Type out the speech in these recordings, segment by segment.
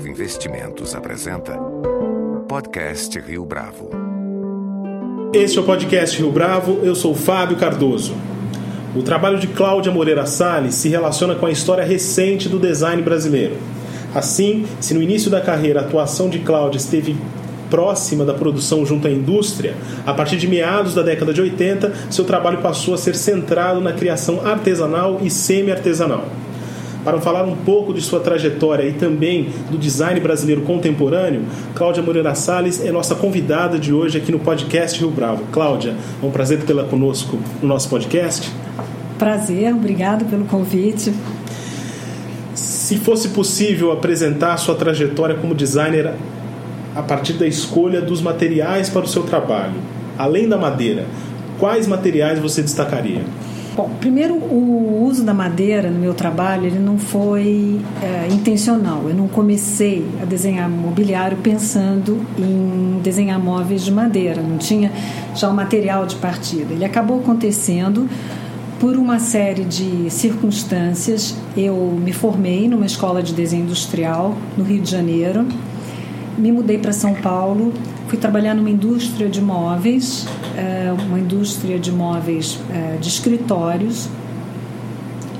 Bravo Investimentos apresenta Podcast Rio Bravo. Este é o Podcast Rio Bravo, eu sou Fábio Cardoso. O trabalho de Cláudia Moreira Salles se relaciona com a história recente do design brasileiro. Assim, se no início da carreira a atuação de Cláudia esteve próxima da produção junto à indústria, a partir de meados da década de 80, seu trabalho passou a ser centrado na criação artesanal e semi-artesanal. Para falar um pouco de sua trajetória e também do design brasileiro contemporâneo, Cláudia Moreira Salles é nossa convidada de hoje aqui no podcast Rio Bravo. Cláudia, é um prazer tê-la conosco no nosso podcast. Prazer, obrigado pelo convite. Se fosse possível apresentar sua trajetória como designer a partir da escolha dos materiais para o seu trabalho. Além da madeira, quais materiais você destacaria? Bom, primeiro o uso da madeira no meu trabalho ele não foi é, intencional. Eu não comecei a desenhar mobiliário pensando em desenhar móveis de madeira. Não tinha já o material de partida. Ele acabou acontecendo por uma série de circunstâncias. Eu me formei numa escola de desenho industrial no Rio de Janeiro me mudei para São Paulo, fui trabalhar numa indústria de móveis, é, uma indústria de móveis é, de escritórios.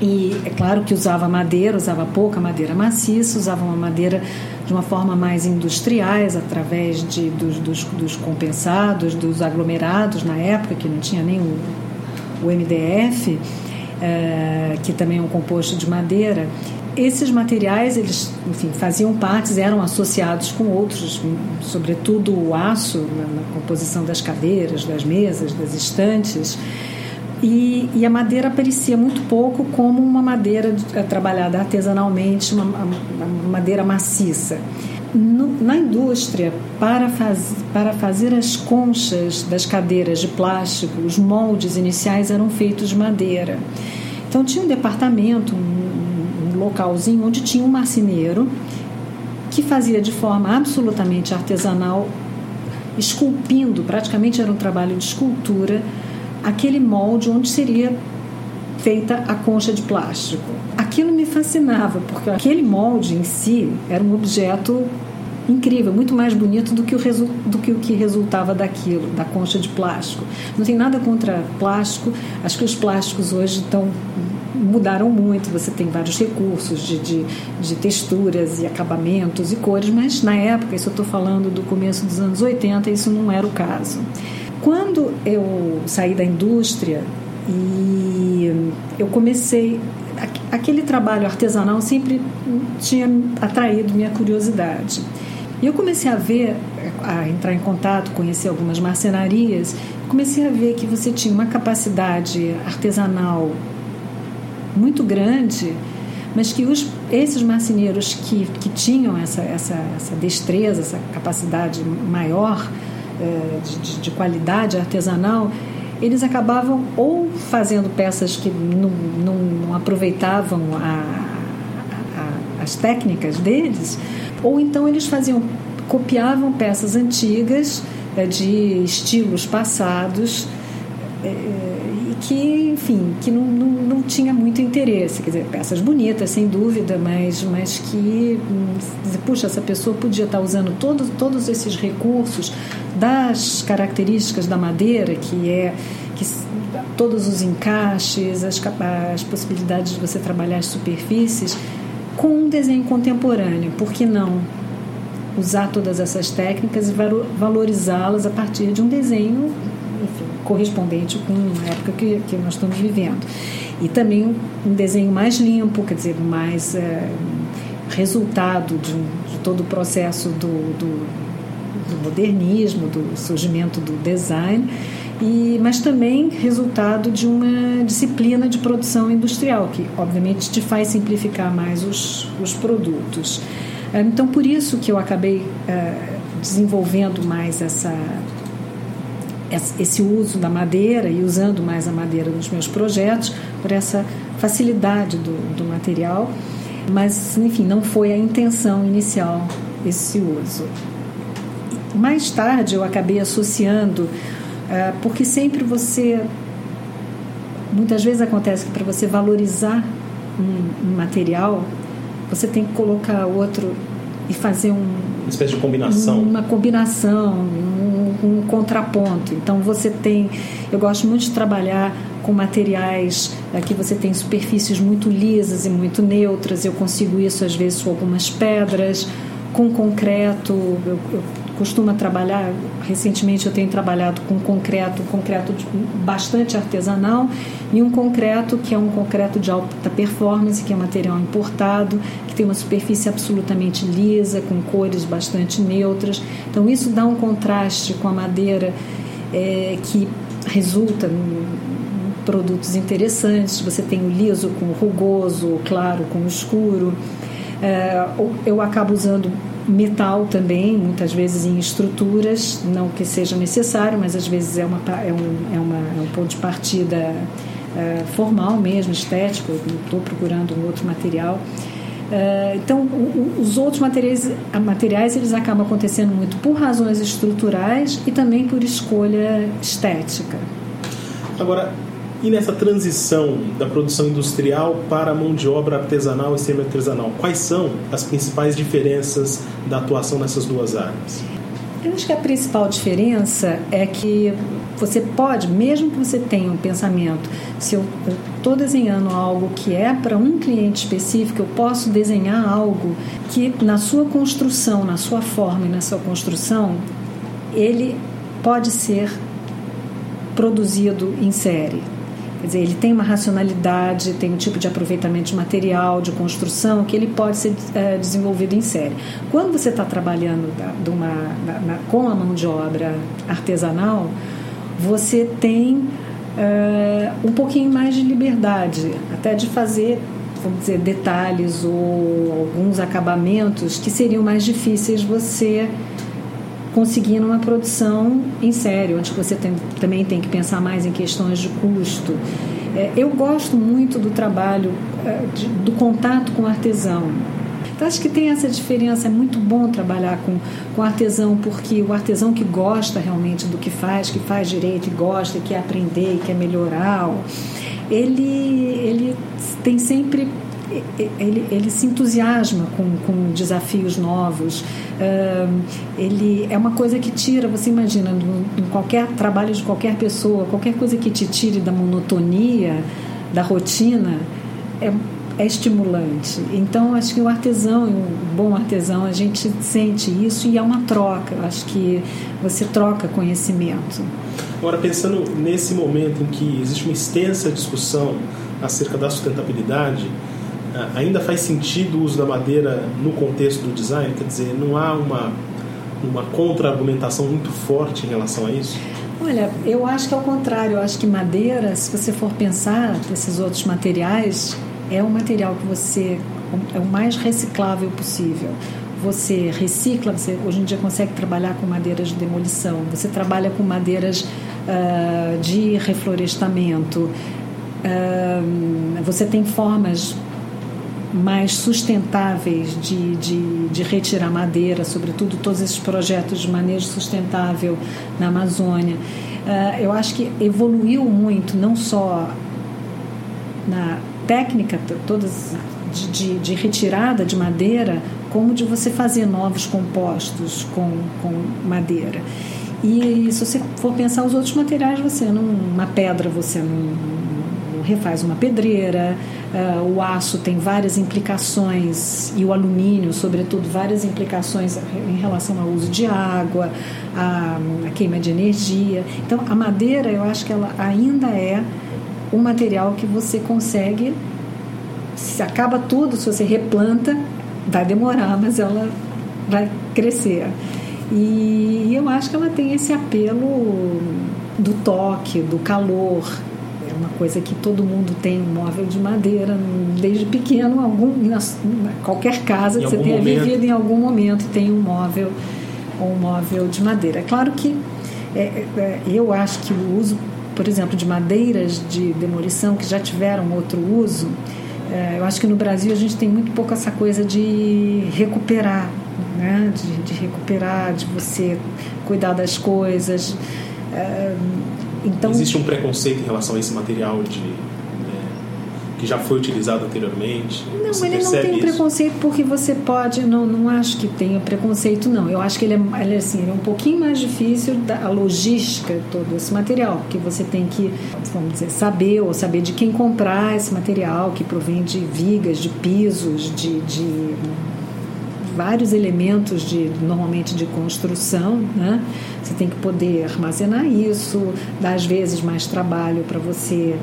E é claro que usava madeira, usava pouca madeira maciça, usava uma madeira de uma forma mais industriais, através de, dos, dos, dos compensados, dos aglomerados na época, que não tinha nem o, o MDF, é, que também é um composto de madeira. Esses materiais, eles, enfim, faziam partes, eram associados com outros, sobretudo o aço na, na composição das cadeiras, das mesas, das estantes. E, e, a madeira aparecia muito pouco como uma madeira eh, trabalhada artesanalmente, uma, uma madeira maciça. No, na indústria, para, faz, para fazer as conchas das cadeiras de plástico, os moldes iniciais eram feitos de madeira. Então tinha um departamento, um, localzinho onde tinha um marceneiro que fazia de forma absolutamente artesanal, esculpindo, praticamente era um trabalho de escultura, aquele molde onde seria feita a concha de plástico. Aquilo me fascinava, porque aquele molde em si era um objeto incrível, muito mais bonito do que, o do que o que resultava daquilo, da concha de plástico. Não tem nada contra plástico, acho que os plásticos hoje estão mudaram muito, você tem vários recursos de, de, de texturas e acabamentos e cores, mas na época, isso eu estou falando do começo dos anos 80, isso não era o caso. Quando eu saí da indústria e eu comecei aquele trabalho artesanal sempre tinha atraído minha curiosidade. E eu comecei a ver, a entrar em contato, conhecer algumas marcenarias, comecei a ver que você tinha uma capacidade artesanal muito grande, mas que os, esses marceneiros que, que tinham essa, essa, essa destreza, essa capacidade maior é, de, de, qualidade artesanal, eles acabavam ou fazendo peças que não, não, não aproveitavam a, a, as técnicas deles, ou então eles faziam copiavam peças antigas é, de estilos passados é, que, enfim, que não, não, não, tinha muito interesse. Quer dizer, peças bonitas, sem dúvida, mas, mas que, hum, puxa, essa pessoa podia estar usando todos, todos esses recursos das características da madeira, que é que todos os encaixes, as, as possibilidades de você trabalhar as superfícies, com um desenho contemporâneo, por que não? Usar todas essas técnicas e valorizá-las a partir de um desenho correspondente com a época que, que nós estamos vivendo. E também um desenho mais limpo, quer dizer, mais é, resultado de, de, todo o processo do, do, do, modernismo, do surgimento do design, e, mas também resultado de uma disciplina de produção industrial, que obviamente te faz simplificar mais os, os produtos. Então, por isso que eu acabei é, desenvolvendo mais essa esse uso da madeira e usando mais a madeira nos meus projetos por essa facilidade do, do material, mas enfim, não foi a intenção inicial esse uso. Mais tarde eu acabei associando, uh, porque sempre você. Muitas vezes acontece que para você valorizar um, um material, você tem que colocar outro e fazer um, uma espécie de combinação. Uma combinação, um, contraponto. Então você tem. Eu gosto muito de trabalhar com materiais aqui você tem superfícies muito lisas e muito neutras. Eu consigo isso às vezes com algumas pedras, com concreto. Eu, eu costuma trabalhar, recentemente eu tenho trabalhado com concreto, concreto bastante artesanal e um concreto que é um concreto de alta performance, que é material importado, que tem uma superfície absolutamente lisa, com cores bastante neutras. Então isso dá um contraste com a madeira é, que resulta em produtos interessantes. Você tem o liso com o rugoso, o claro com o escuro. É, eu acabo usando metal também, muitas vezes em estruturas, não que seja necessário, mas às vezes é, uma, é, um, é, uma, é um ponto de partida é, formal mesmo, estético, estou procurando um outro material. É, então, os outros materiais, materiais eles acabam acontecendo muito por razões estruturais e também por escolha estética. Agora, e nessa transição da produção industrial para a mão de obra artesanal e semi-artesanal, quais são as principais diferenças da atuação nessas duas áreas? Eu acho que a principal diferença é que você pode, mesmo que você tenha um pensamento, se eu estou desenhando algo que é para um cliente específico, eu posso desenhar algo que na sua construção, na sua forma e na sua construção, ele pode ser produzido em série. Quer dizer, ele tem uma racionalidade, tem um tipo de aproveitamento de material, de construção, que ele pode ser é, desenvolvido em série. Quando você está trabalhando da, uma, na, na, com a mão de obra artesanal, você tem é, um pouquinho mais de liberdade, até de fazer, vamos dizer, detalhes ou alguns acabamentos que seriam mais difíceis você conseguindo uma produção em série, onde você tem, também tem que pensar mais em questões de custo. É, eu gosto muito do trabalho, é, de, do contato com o artesão. Então, acho que tem essa diferença. É muito bom trabalhar com, com artesão, porque o artesão que gosta realmente do que faz, que faz direito e gosta, e quer aprender, e quer melhorar, ele, ele tem sempre ele, ele se entusiasma com, com desafios novos. ele é uma coisa que tira, você imagina, em qualquer trabalho de qualquer pessoa, qualquer coisa que te tire da monotonia, da rotina, é, é estimulante. Então, acho que o artesão, o bom artesão, a gente sente isso e é uma troca. Acho que você troca conhecimento. Agora, pensando nesse momento em que existe uma extensa discussão acerca da sustentabilidade, ainda faz sentido o uso da madeira no contexto do design? Quer dizer, não há uma, uma contra-argumentação muito forte em relação a isso? Olha, eu acho que é o contrário. Eu acho que madeira, se você for pensar desses outros materiais, é um material que você é o mais reciclável possível. Você recicla, você hoje em dia consegue trabalhar com madeiras de demolição, você trabalha com madeiras uh, de reflorestamento, uh, você tem formas mais sustentáveis de, de, de, retirar madeira, sobretudo todos esses projetos de manejo sustentável na Amazônia. Uh, eu acho que evoluiu muito, não só na técnica, todas de, de, de, retirada de madeira, como de você fazer novos compostos com, com madeira. E se você for pensar os outros materiais, você não, uma pedra você não, refaz uma pedreira, Uh, o aço tem várias implicações, e o alumínio, sobretudo, várias implicações em relação ao uso de água, a, a queima de energia. Então, a madeira, eu acho que ela ainda é um material que você consegue, se acaba tudo, se você replanta, vai demorar, mas ela vai crescer. E eu acho que ela tem esse apelo do toque, do calor, uma coisa que todo mundo tem um móvel de madeira desde pequeno algum qualquer casa que você tenha momento. vivido em algum momento tem um móvel um móvel de madeira é claro que é, é, eu acho que o uso por exemplo de madeiras de demolição que já tiveram outro uso é, eu acho que no Brasil a gente tem muito pouco essa coisa de recuperar né? de, de recuperar de você cuidar das coisas é, então, Existe um preconceito em relação a esse material de. É, que já foi utilizado anteriormente? Não, Você ele não tem preconceito porque você pode. Não, não acho que tenha preconceito, não. Eu acho que ele é, ele é, assim, ele é um pouquinho mais difícil da a logística todo esse material, porque você tem que, vamos dizer, saber ou saber de quem comprar esse material que provém de vigas, de pisos, de, de vários elementos de normalmente de construção, né? Você tem que poder armazenar isso, dá às vezes mais trabalho para você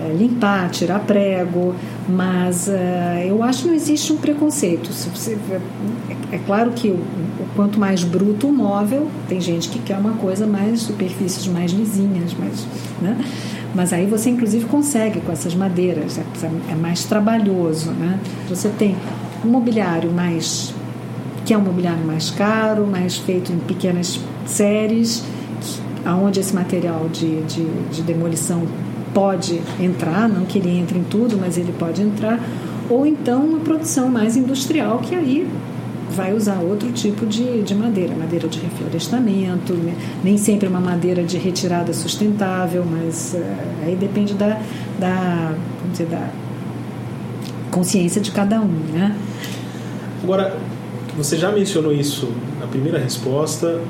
é, limpar, tirar prego, mas uh, eu acho que não existe um preconceito. Você, é, é, claro que o, o, quanto mais bruto o móvel, tem gente que quer uma coisa mais superfícies mais lisinhas, mais, né? Mas aí você inclusive consegue com essas madeiras, é, é mais trabalhoso, né? Você tem um mobiliário mais que é um mobiliário mais caro, mais feito em pequenas séries, aonde esse material de, de, de demolição pode entrar, não que ele entre em tudo, mas ele pode entrar, ou então uma produção mais industrial que aí vai usar outro tipo de, de madeira, madeira de reflorestamento, né? nem sempre uma madeira de retirada sustentável, mas uh, aí depende da, da, dizer, da consciência de cada um, né? Agora, você já mencionou isso na primeira resposta. Eu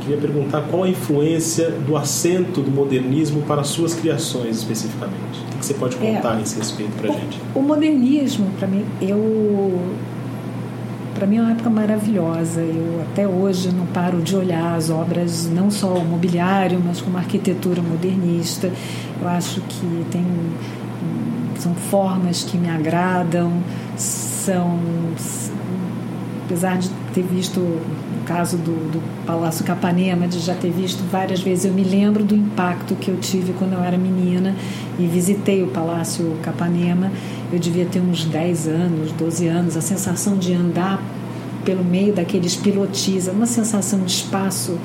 queria perguntar qual a influência do acento do modernismo para as suas criações especificamente. O que você pode contar é, nesse respeito para a gente? O modernismo, para mim, eu para mim é uma época maravilhosa. Eu até hoje não paro de olhar as obras, não só o mobiliário, mas como a arquitetura modernista. Eu acho que tem são formas que me agradam, são apesar de ter visto o caso do, do, Palácio Capanema, de já ter visto várias vezes, eu me lembro do impacto que eu tive quando eu era menina e visitei o Palácio Capanema. Eu devia ter uns 10 anos, 12 anos, a sensação de andar pelo meio daqueles pilotis, uma sensação de espaço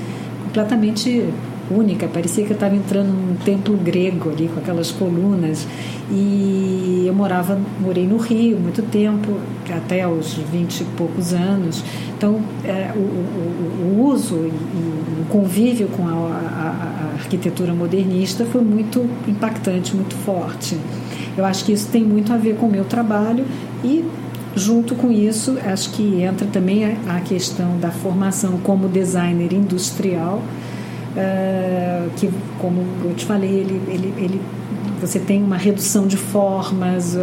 completamente única, parecia que eu estava entrando num templo grego ali com aquelas colunas. E eu morava, morei no Rio muito tempo, até aos 20 e poucos anos. Então, é, o, o, o, uso e o convívio com a, a, a arquitetura modernista foi muito impactante, muito forte. Eu acho que isso tem muito a ver com o meu trabalho e Junto com isso, acho que entra também a questão da formação como designer industrial, uh, que, como eu te falei, ele, ele, ele, você tem uma redução de formas, uh,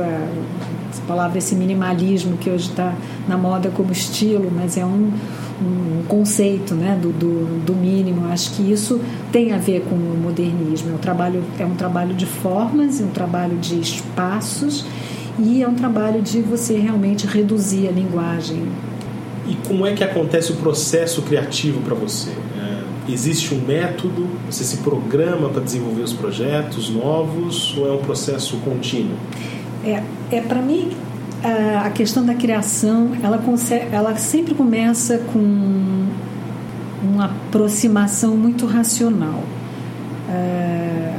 essa palavra, esse minimalismo que hoje está na moda como estilo, mas é um, um conceito né, do, do, do, mínimo. Acho que isso tem a ver com o modernismo. É um trabalho, é um trabalho de formas, é um trabalho de espaços e é um trabalho de você realmente reduzir a linguagem. E como é que acontece o processo criativo para você? Existe um método? Você se programa para desenvolver os projetos novos ou é um processo contínuo? É, é para mim a questão da criação ela, ela sempre começa com uma aproximação muito racional. É,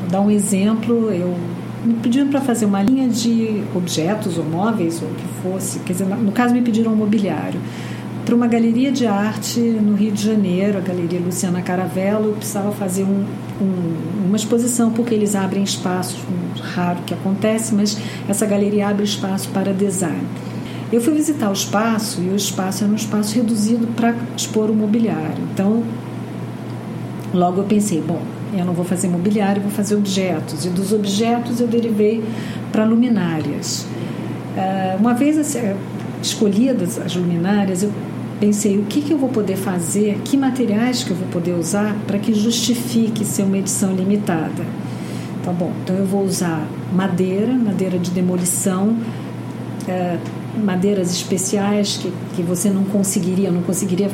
vou dar um exemplo, eu me pediram para fazer uma linha de objetos ou móveis ou o que fosse, quer dizer, no caso me pediram um mobiliário para uma galeria de arte no Rio de Janeiro, a Galeria Luciana Caravello, precisava fazer um, um, uma exposição, porque eles abrem espaços, um, raro que acontece, mas essa galeria abre espaço para design. Eu fui visitar o espaço e o espaço era um espaço reduzido para expor o mobiliário. Então, logo eu pensei, bom, eu não vou fazer mobiliário, vou fazer objetos. E dos objetos eu derivei para luminárias. Ah, uma vez assim, escolhidas as luminárias, eu pensei o que, que eu vou poder fazer, que materiais que eu vou poder usar para que justifique ser uma edição limitada. Tá bom, então eu vou usar madeira, madeira de demolição, é, madeiras especiais que, que você não conseguiria, não conseguiria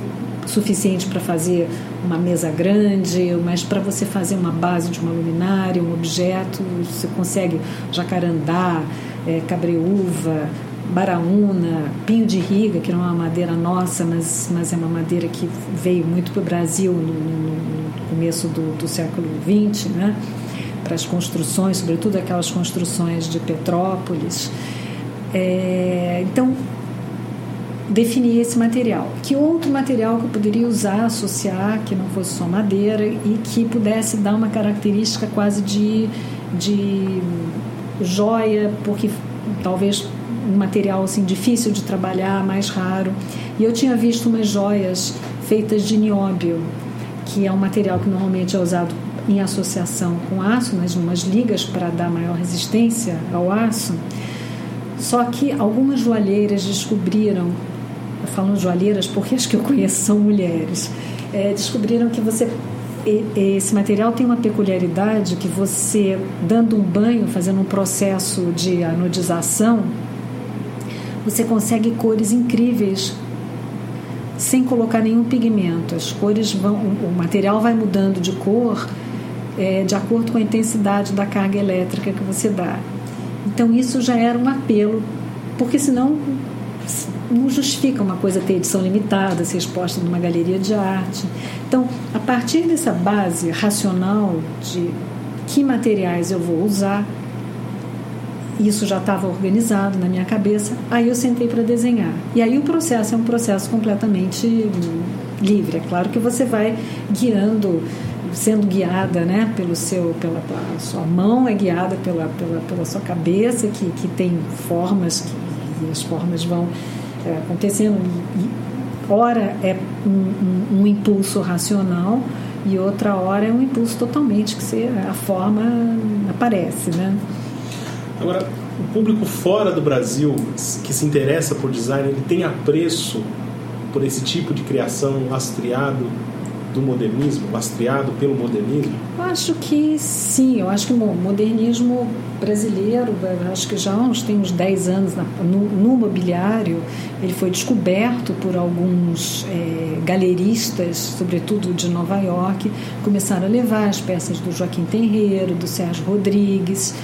suficiente para fazer uma mesa grande, mas para você fazer uma base de uma luminária, um objeto, você consegue jacarandá, é, cabreúva, baraúna, pinho de riga, que não é uma madeira nossa, mas, mas é uma madeira que veio muito para o Brasil no, no, começo do, do século XX, né? para as construções, sobretudo aquelas construções de Petrópolis. É, então, definir esse material. Que outro material que eu poderia usar, associar, que não fosse só madeira e que pudesse dar uma característica quase de, de joia, porque talvez um material assim difícil de trabalhar, mais raro. E eu tinha visto umas joias feitas de nióbio, que é um material que normalmente é usado em associação com aço, nas umas ligas para dar maior resistência ao aço. Só que algumas joalheiras descobriram, falando joalheiras porque as que eu conheço são mulheres, é, descobriram que você esse material tem uma peculiaridade que você dando um banho, fazendo um processo de anodização, você consegue cores incríveis sem colocar nenhum pigmento. As cores vão, o material vai mudando de cor é, de acordo com a intensidade da carga elétrica que você dá. Então isso já era um apelo, porque senão não justifica uma coisa ter edição limitada, ser exposta numa galeria de arte. Então, a partir dessa base racional de que materiais eu vou usar, isso já estava organizado na minha cabeça, aí eu sentei para desenhar. E aí o processo é um processo completamente livre. É claro que você vai guiando sendo guiada né, pelo seu, pela, pela sua mão, é guiada pela, pela, pela sua cabeça, que, que tem formas, que, e as formas vão é, acontecendo. E, ora é um, um, um, impulso racional e outra hora é um impulso totalmente que você, a forma aparece. Né? Agora, o público fora do Brasil que se interessa por design, ele tem apreço por esse tipo de criação lastreado do modernismo, lastreado pelo modernismo? Eu acho que sim, eu acho que o modernismo brasileiro, acho que já uns, tem uns 10 anos no, no mobiliário, ele foi descoberto por alguns é, galeristas, sobretudo de Nova York, começaram a levar as peças do Joaquim Tenreiro, do Sérgio Rodrigues,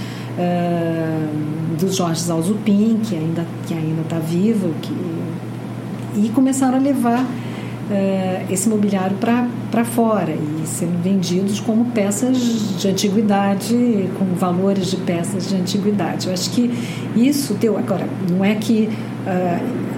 uh, do Jorge Zalzupin, que ainda que ainda está vivo, que, e começaram a levar uh, esse mobiliário para fora e sendo vendidos como peças de antiguidade, com valores de peças de antiguidade. Eu acho que isso deu. Agora, não é que. Uh,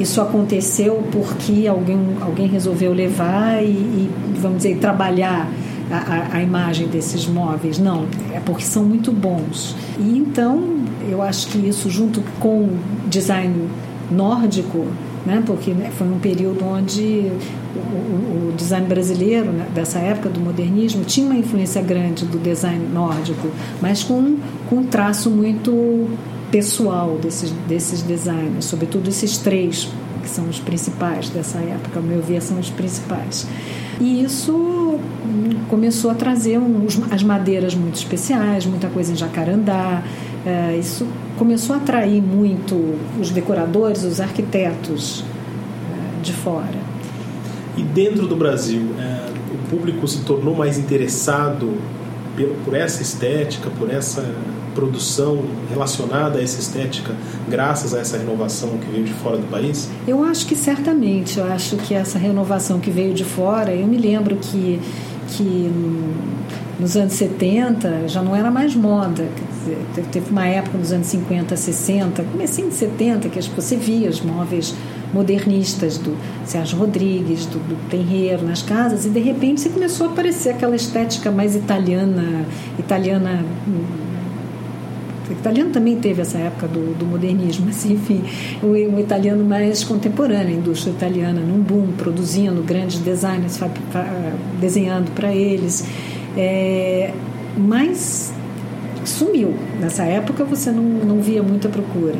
isso aconteceu porque alguém, alguém resolveu levar e, e vamos dizer, trabalhar a, a, imagem desses móveis. Não, é porque são muito bons. E então, eu acho que isso, junto com design nórdico, né? porque né, foi um período onde o, o design brasileiro, né, dessa época do modernismo, tinha uma influência grande do design nórdico, mas com, com um traço muito pessoal desses, desses designers, sobretudo esses três que são os principais dessa época, ao meu ver, são os principais. E isso começou a trazer uns, as madeiras muito especiais, muita coisa em jacarandá, é, isso começou a atrair muito os decoradores, os arquitetos é, de fora. E dentro do Brasil, é, o público se tornou mais interessado por, por essa estética, por essa produção relacionada a essa estética, graças a essa renovação que veio de fora do país? Eu acho que certamente. Eu acho que essa renovação que veio de fora, eu me lembro que que nos anos 70 já não era mais moda. Teve uma época nos anos 50, 60, comecinho de 70, que você via os móveis modernistas do Sérgio Rodrigues, do, do Tenreiro nas casas, e de repente você começou a aparecer aquela estética mais italiana, italiana o italiano também teve essa época do, do modernismo, mas enfim, o, o, italiano mais contemporâneo, a indústria italiana num boom, produzindo grandes designers, desenhando para eles. É, mas sumiu. Nessa época você não, não via muita procura.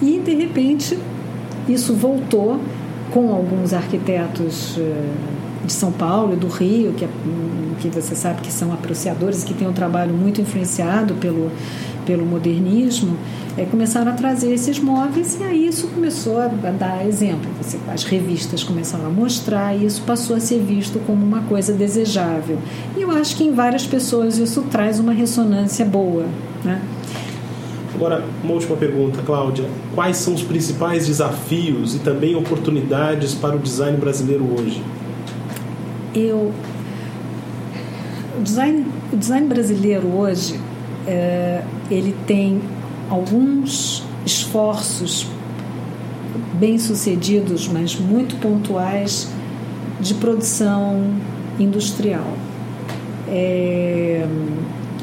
E, de repente, isso voltou com alguns arquitetos eh, de São Paulo e do Rio, que, é, que você sabe que são apreciadores, que têm um trabalho muito influenciado pelo, pelo modernismo, é, começaram a trazer esses móveis e aí isso começou a, dar exemplo. Você, as revistas começaram a mostrar e isso passou a ser visto como uma coisa desejável. E eu acho que em várias pessoas isso traz uma ressonância boa. Né? Agora, uma última pergunta, Cláudia. Quais são os principais desafios e também oportunidades para o design brasileiro hoje? Eu. O design, o design brasileiro hoje é, ele tem alguns esforços bem sucedidos, mas muito pontuais, de produção industrial. É,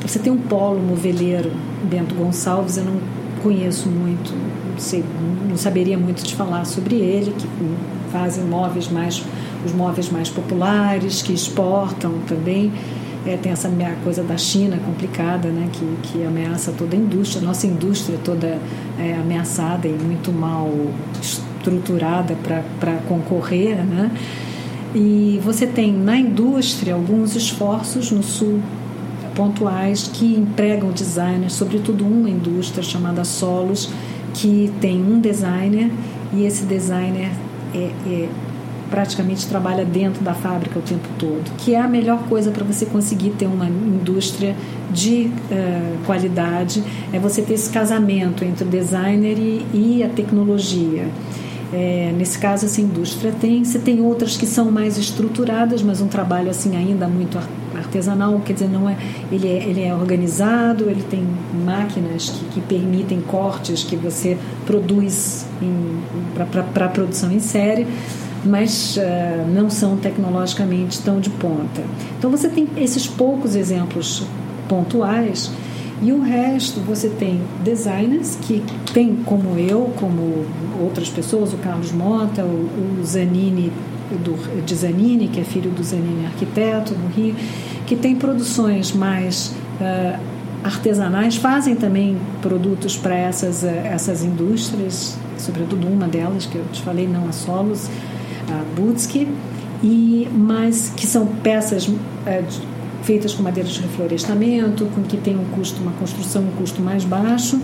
você tem um polo moveleiro Bento Gonçalves, eu não conheço muito, não, sei, não saberia muito te falar sobre ele, que fazem móveis mais os móveis mais populares, que exportam também. É, tem essa coisa da China complicada, né, que, que ameaça toda a indústria. Nossa indústria toda é ameaçada e muito mal estruturada para concorrer. Né? E você tem na indústria alguns esforços no sul pontuais que empregam designers, sobretudo uma indústria chamada Solos, que tem um designer e esse designer é, é praticamente trabalha dentro da fábrica o tempo todo, que é a melhor coisa para você conseguir ter uma indústria de uh, qualidade, é você ter esse casamento entre o designer e, e a tecnologia. É, nesse caso, essa indústria tem. Você tem outras que são mais estruturadas, mas um trabalho assim ainda muito artesanal, quer dizer, não é, ele, é, ele é organizado, ele tem máquinas que, que permitem cortes que você produz para a produção em série mas uh, não são tecnologicamente tão de ponta. Então você tem esses poucos exemplos pontuais e o resto você tem designers que tem como eu, como outras pessoas, o Carlos Mota, o, o Zanini do, de Zanini, que é filho do Zanini arquiteto no Rio, que tem produções mais uh, artesanais, fazem também produtos para essas, uh, essas indústrias, sobretudo uma delas que eu te falei, não a Solos, a Butsky, e mas que são peças é, feitas com madeira de reflorestamento, com que tem um custo, uma construção, um custo mais baixo,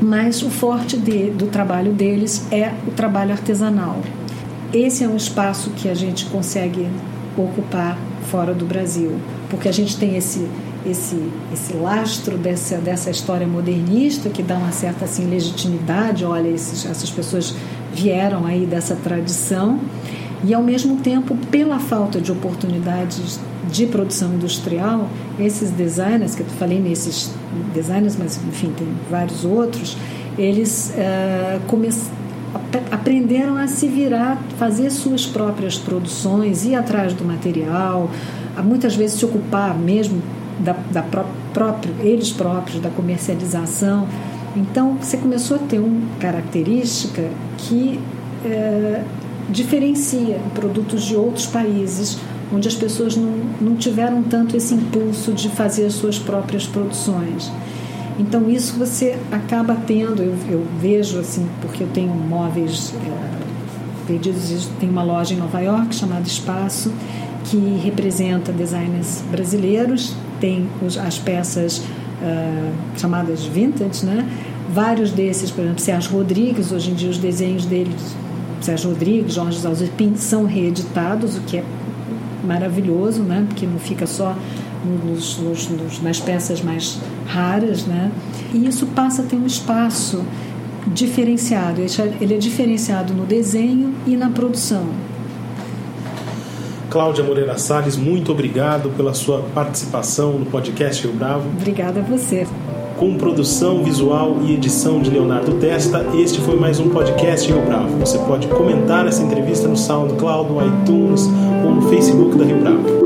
mas o forte de, do trabalho deles é o trabalho artesanal. Esse é um espaço que a gente consegue ocupar fora do Brasil, porque a gente tem esse esse, esse lastro dessa, dessa história modernista que dá uma certa assim, legitimidade. Olha, esses, essas pessoas vieram aí dessa tradição e ao mesmo tempo pela falta de oportunidades de produção industrial esses designers que eu falei nesses designers mas enfim tem vários outros eles uh, aprenderam a se virar fazer suas próprias produções ir atrás do material muitas vezes se ocupar mesmo da, da pró próprio eles próprios da comercialização então, você começou a ter uma característica que é, diferencia produtos de outros países, onde as pessoas não, não tiveram tanto esse impulso de fazer as suas próprias produções. Então, isso você acaba tendo, eu, eu vejo assim, porque eu tenho móveis é, vendidos, tem uma loja em Nova York chamada Espaço, que representa designers brasileiros, tem os, as peças uh, chamadas vintage, né? Vários desses, por exemplo, Sérgio Rodrigues, hoje em dia os desenhos dele, Sérgio Rodrigues, Jorge Zalzepin, são reeditados, o que é maravilhoso, né? Porque não fica só nos, nos, nos, nas peças mais raras, né? E isso passa a ter um espaço diferenciado. Ele é diferenciado no desenho e na produção. Cláudia Moreira Salles, muito obrigado pela sua participação no podcast Rio Bravo. Obrigada a você. Com produção visual e edição de Leonardo Testa, este foi mais um podcast Rio Bravo. Você pode comentar essa entrevista no SoundCloud, no iTunes ou no Facebook da Rio Bravo.